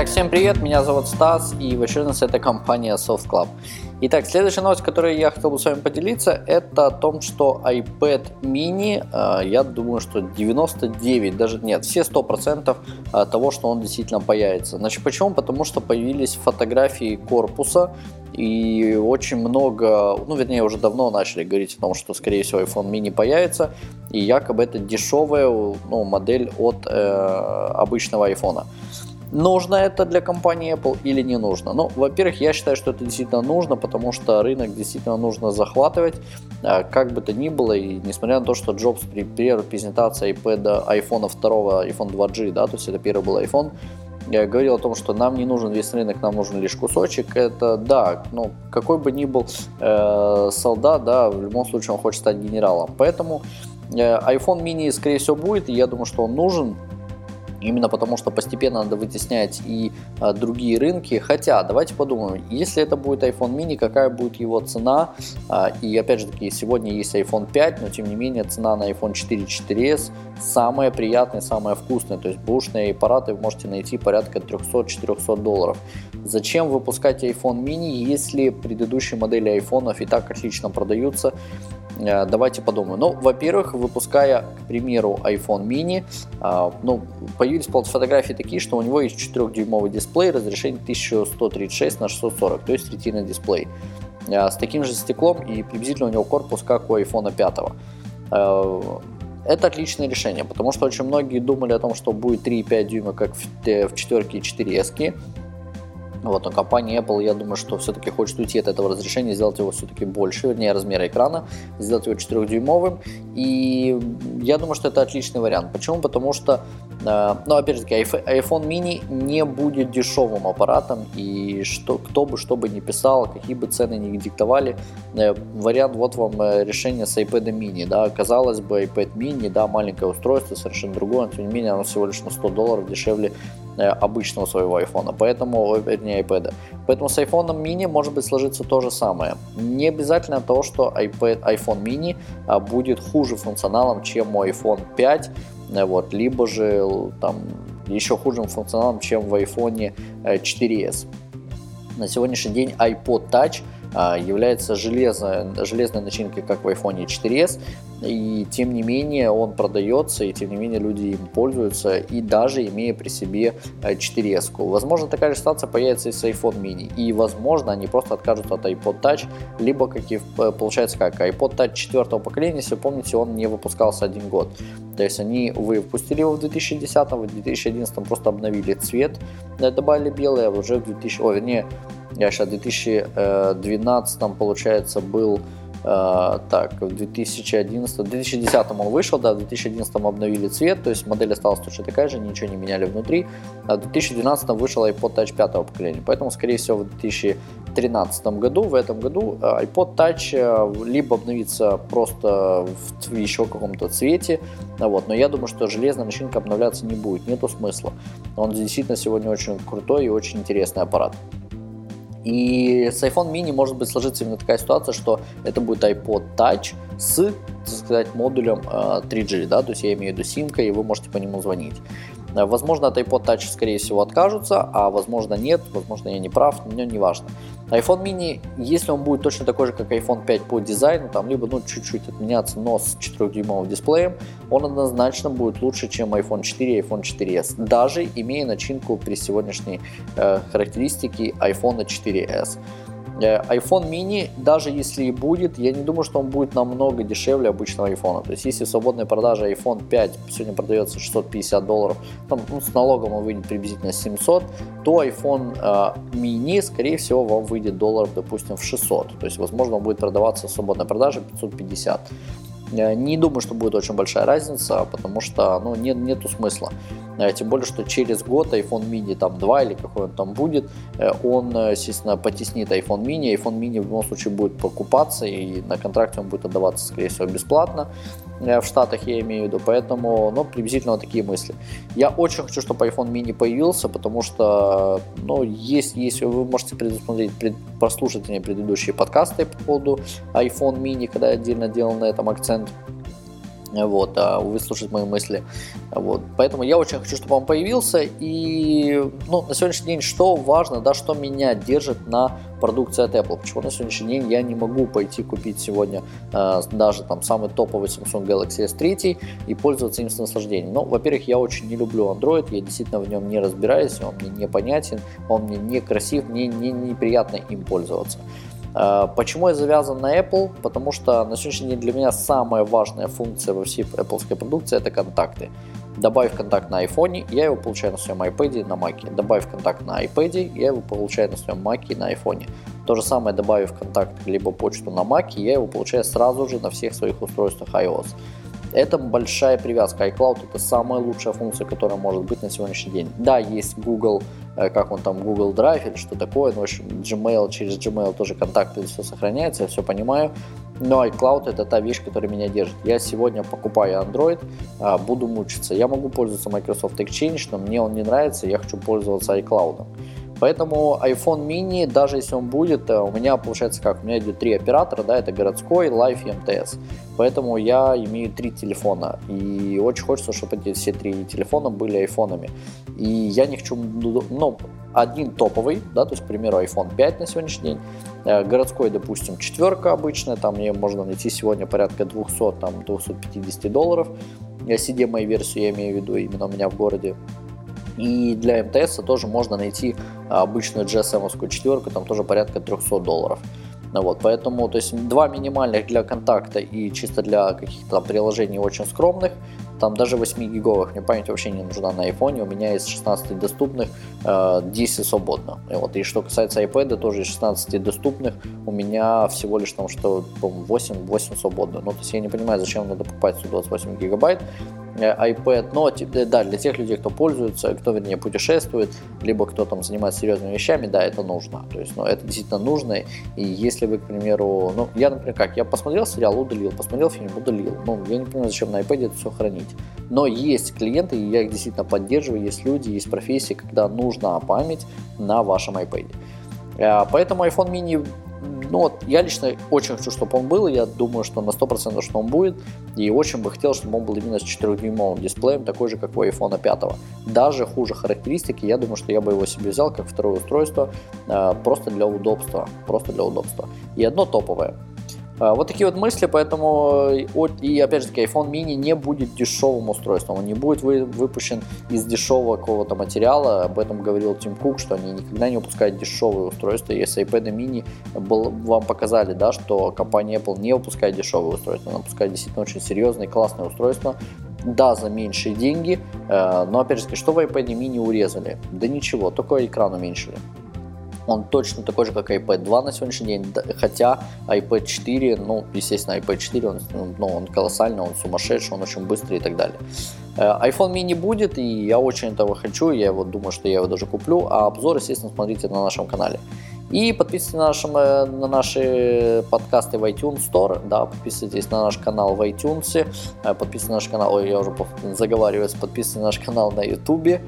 Итак, всем привет, меня зовут Стас, и в очередной раз это компания Soft Club. Итак, следующая новость, которую я хотел бы с вами поделиться, это о том, что iPad mini, э, я думаю, что 99, даже нет, все 100% э, того, что он действительно появится. Значит, почему? Потому что появились фотографии корпуса, и очень много, ну, вернее, уже давно начали говорить о том, что, скорее всего, iPhone mini появится, и якобы это дешевая ну, модель от э, обычного iPhone. Нужно это для компании Apple или не нужно? Ну, во-первых, я считаю, что это действительно нужно, потому что рынок действительно нужно захватывать, а, как бы то ни было, и несмотря на то, что Джобс при первой презентации iPad, iPhone 2, iPhone 2G, да, то есть это первый был iPhone, я говорил о том, что нам не нужен весь рынок, нам нужен лишь кусочек. Это да, ну какой бы ни был э, солдат, да, в любом случае он хочет стать генералом. Поэтому э, iPhone mini, скорее всего, будет, и я думаю, что он нужен. Именно потому, что постепенно надо вытеснять и а, другие рынки. Хотя, давайте подумаем, если это будет iPhone mini, какая будет его цена? А, и опять же таки, сегодня есть iPhone 5, но тем не менее цена на iPhone 4 4s самая приятная, самая вкусная. То есть бушные аппараты вы можете найти порядка 300-400 долларов. Зачем выпускать iPhone mini, если предыдущие модели айфонов и так отлично продаются? Э, давайте подумаем. Ну, во-первых, выпуская, к примеру, iPhone mini, а, ну, появились фотографии такие, что у него есть 4-дюймовый дисплей, разрешение 1136 на 640, то есть ретина дисплей. Э, с таким же стеклом и приблизительно у него корпус, как у iPhone 5. Э, это отличное решение, потому что очень многие думали о том, что будет 3,5 дюйма, как в, в четверке и 4S. Вот, но компания Apple, я думаю, что все-таки хочет уйти от этого разрешения, сделать его все-таки больше, вернее, размера экрана, сделать его 4-дюймовым. И я думаю, что это отличный вариант. Почему? Потому что, э, ну, опять же таки, iPhone mini не будет дешевым аппаратом, и что, кто бы что бы ни писал, какие бы цены ни диктовали, э, вариант, вот вам э, решение с iPad mini, да, казалось бы, iPad mini, да, маленькое устройство, совершенно другое, но тем не менее оно всего лишь на 100 долларов дешевле обычного своего iPhone, поэтому, вернее, iPad. Поэтому с iPhone mini может быть сложиться то же самое. Не обязательно то, что iPad, iPhone mini а, будет хуже функционалом, чем iPhone 5, э, вот, либо же там еще хужим функционалом, чем в iPhone 4s. Э, На сегодняшний день iPod Touch а, является железной, железной начинкой, как в iPhone 4s, и тем не менее он продается, и тем не менее люди им пользуются, и даже имея при себе 4S. Э, возможно, такая же ситуация появится и с iPhone mini, и возможно, они просто откажутся от iPod Touch, либо, как и э, получается как, iPod Touch четвертого поколения, если помните, он не выпускался один год. То есть они выпустили его в 2010, в 2011 просто обновили цвет, э, добавили белый, а уже в 2000, о, вернее, я сейчас в 2012 получается был так, в 2011, в 2010 он вышел, да, в 2011 обновили цвет, то есть модель осталась точно такая же, ничего не меняли внутри. А в 2012 вышел iPod Touch 5 поколения, поэтому, скорее всего, в 2013 году, в этом году э, iPod Touch э, либо обновится просто в еще каком-то цвете, вот, но я думаю, что железная начинка обновляться не будет, нету смысла. Он действительно сегодня очень крутой и очень интересный аппарат. И с iPhone mini может быть сложиться именно такая ситуация, что это будет iPod Touch с, так сказать, модулем 3G, э, да, то есть я имею в виду симка, и вы можете по нему звонить. Э, возможно, от iPod Touch, скорее всего, откажутся, а возможно нет, возможно, я не прав, но не важно. iPhone mini, если он будет точно такой же, как iPhone 5 по дизайну, там либо ну, чуть-чуть отменяться, но с 4-дюймовым дисплеем, он однозначно будет лучше, чем iPhone 4 и iPhone 4s, даже имея начинку при сегодняшней э, характеристике iPhone 4s. Э, iPhone mini, даже если и будет, я не думаю, что он будет намного дешевле обычного iPhone. То есть, если свободная продажа iPhone 5 сегодня продается 650 долларов, там, ну, с налогом он выйдет приблизительно 700, то iPhone э, mini, скорее всего, вам выйдет долларов, допустим, в 600. То есть, возможно, он будет продаваться в свободной продаже 550. Не думаю, что будет очень большая разница, потому что ну, нет, нету смысла. Э, тем более, что через год iPhone mini там 2 или какой он там будет, э, он, э, естественно, потеснит iPhone mini. iPhone mini в любом случае будет покупаться и на контракте он будет отдаваться, скорее всего, бесплатно. В Штатах я имею в виду, поэтому, ну, приблизительно вот такие мысли. Я очень хочу, чтобы iPhone mini появился, потому что, ну, есть, есть, вы можете предусмотреть, пред, прослушать мне предыдущие подкасты по поводу iPhone mini, когда я отдельно делал на этом акцент. вот, а выслушать мои мысли. Вот. Поэтому я очень хочу, чтобы он появился. И ну, на сегодняшний день что важно, да, что меня держит на продукции от Apple. Почему на сегодняшний день я не могу пойти купить сегодня э, даже там самый топовый Samsung Galaxy S3 и пользоваться им с наслаждением. Ну, во-первых, я очень не люблю Android, я действительно в нем не разбираюсь, он мне непонятен, он мне некрасив, мне не, неприятно им пользоваться. Э, почему я завязан на Apple? Потому что на сегодняшний день для меня самая важная функция во всей Apple продукции это контакты. Добавив контакт на iPhone, я его получаю на своем iPad и на Mac. Добавив контакт на iPad, я его получаю на своем Mac и на iPhone. То же самое, добавив контакт либо почту на Mac, я его получаю сразу же на всех своих устройствах iOS. Это большая привязка. iCloud это самая лучшая функция, которая может быть на сегодняшний день. Да, есть Google, э, как он там, Google Drive или что такое, но в общем Gmail, через Gmail тоже контакты все сохраняется, я все понимаю. Но iCloud это та вещь, которая меня держит. Я сегодня покупаю Android, а, буду мучиться. Я могу пользоваться Microsoft Exchange, но мне он не нравится, я хочу пользоваться iCloud. Поэтому iPhone mini, даже если он будет, э, у меня получается как, у меня идет три оператора, да, это городской, Life и МТС. Поэтому я имею три телефона. И очень хочется, чтобы эти все три телефона были айфонами. И я не хочу, ну, один топовый, да, то есть, к примеру, iPhone 5 на сегодняшний день, э, городской, допустим, четверка обычная, там мне можно найти сегодня порядка 200, там, 250 долларов, CDMA версию я имею в виду именно у меня в городе, и для МТС тоже можно найти обычную GSM четверку, там тоже порядка 300 долларов. Ну вот, поэтому, то есть два минимальных для контакта и чисто для каких-то приложений очень скромных. Там даже 8 гиговых мне память вообще не нужна на iPhone. У меня из 16 доступных 10 э, свободно. И, вот, и что касается iPad, тоже из 16 доступных у меня всего лишь там что 8, 8 свободно. Ну, то есть я не понимаю, зачем надо покупать 128 гигабайт. Э, iPad, но э, да, для тех людей, кто пользуется, кто, вернее, путешествует, либо кто там занимается серьезными вещами, да, это нужно. То есть, ну, это действительно нужно. И если вы, к примеру, ну, я, например, как, я посмотрел сериал, удалил, посмотрел фильм, удалил. Ну, я не понимаю, зачем на iPad это все хранить. Но есть клиенты, и я их действительно поддерживаю, есть люди, есть профессии, когда нужна память на вашем iPad. Э, поэтому iPhone mini ну вот, я лично очень хочу, чтобы он был, я думаю, что на 100% что он будет, и очень бы хотел, чтобы он был именно с 4-дюймовым дисплеем, такой же, как у iPhone 5. Даже хуже характеристики, я думаю, что я бы его себе взял как второе устройство, э, просто для удобства, просто для удобства. И одно топовое – вот такие вот мысли, поэтому и опять же таки iPhone mini не будет дешевым устройством, он не будет выпущен из дешевого какого-то материала, об этом говорил Тим Кук, что они никогда не выпускают дешевые устройства, если iPad mini был, вам показали, да, что компания Apple не выпускает дешевые устройства, она выпускает действительно очень серьезные, классные устройства, да, за меньшие деньги, э, но опять же что в iPad mini урезали? Да ничего, только экран уменьшили. Он точно такой же, как iPad 2 на сегодняшний день, хотя iPad 4, ну, естественно, iPad 4, он, ну, он колоссальный, он сумасшедший, он очень быстрый и так далее. Э, iPhone mini будет, и я очень этого хочу, я вот думаю, что я его даже куплю, а обзор, естественно, смотрите на нашем канале. И подписывайтесь на, нашем, э, на наши подкасты в iTunes Store, да, подписывайтесь на наш канал в iTunes, э, подписывайтесь на наш канал, ой, я уже заговариваюсь, подписывайтесь на наш канал на YouTube, э,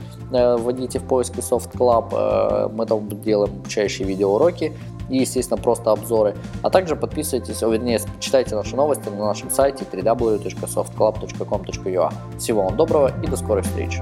вводите в поиске Soft Club, мы там делаем обучающие видеоуроки и, естественно, просто обзоры. А также подписывайтесь, вернее, читайте наши новости на нашем сайте www.softclub.com.ua. Всего вам доброго и до скорых встреч!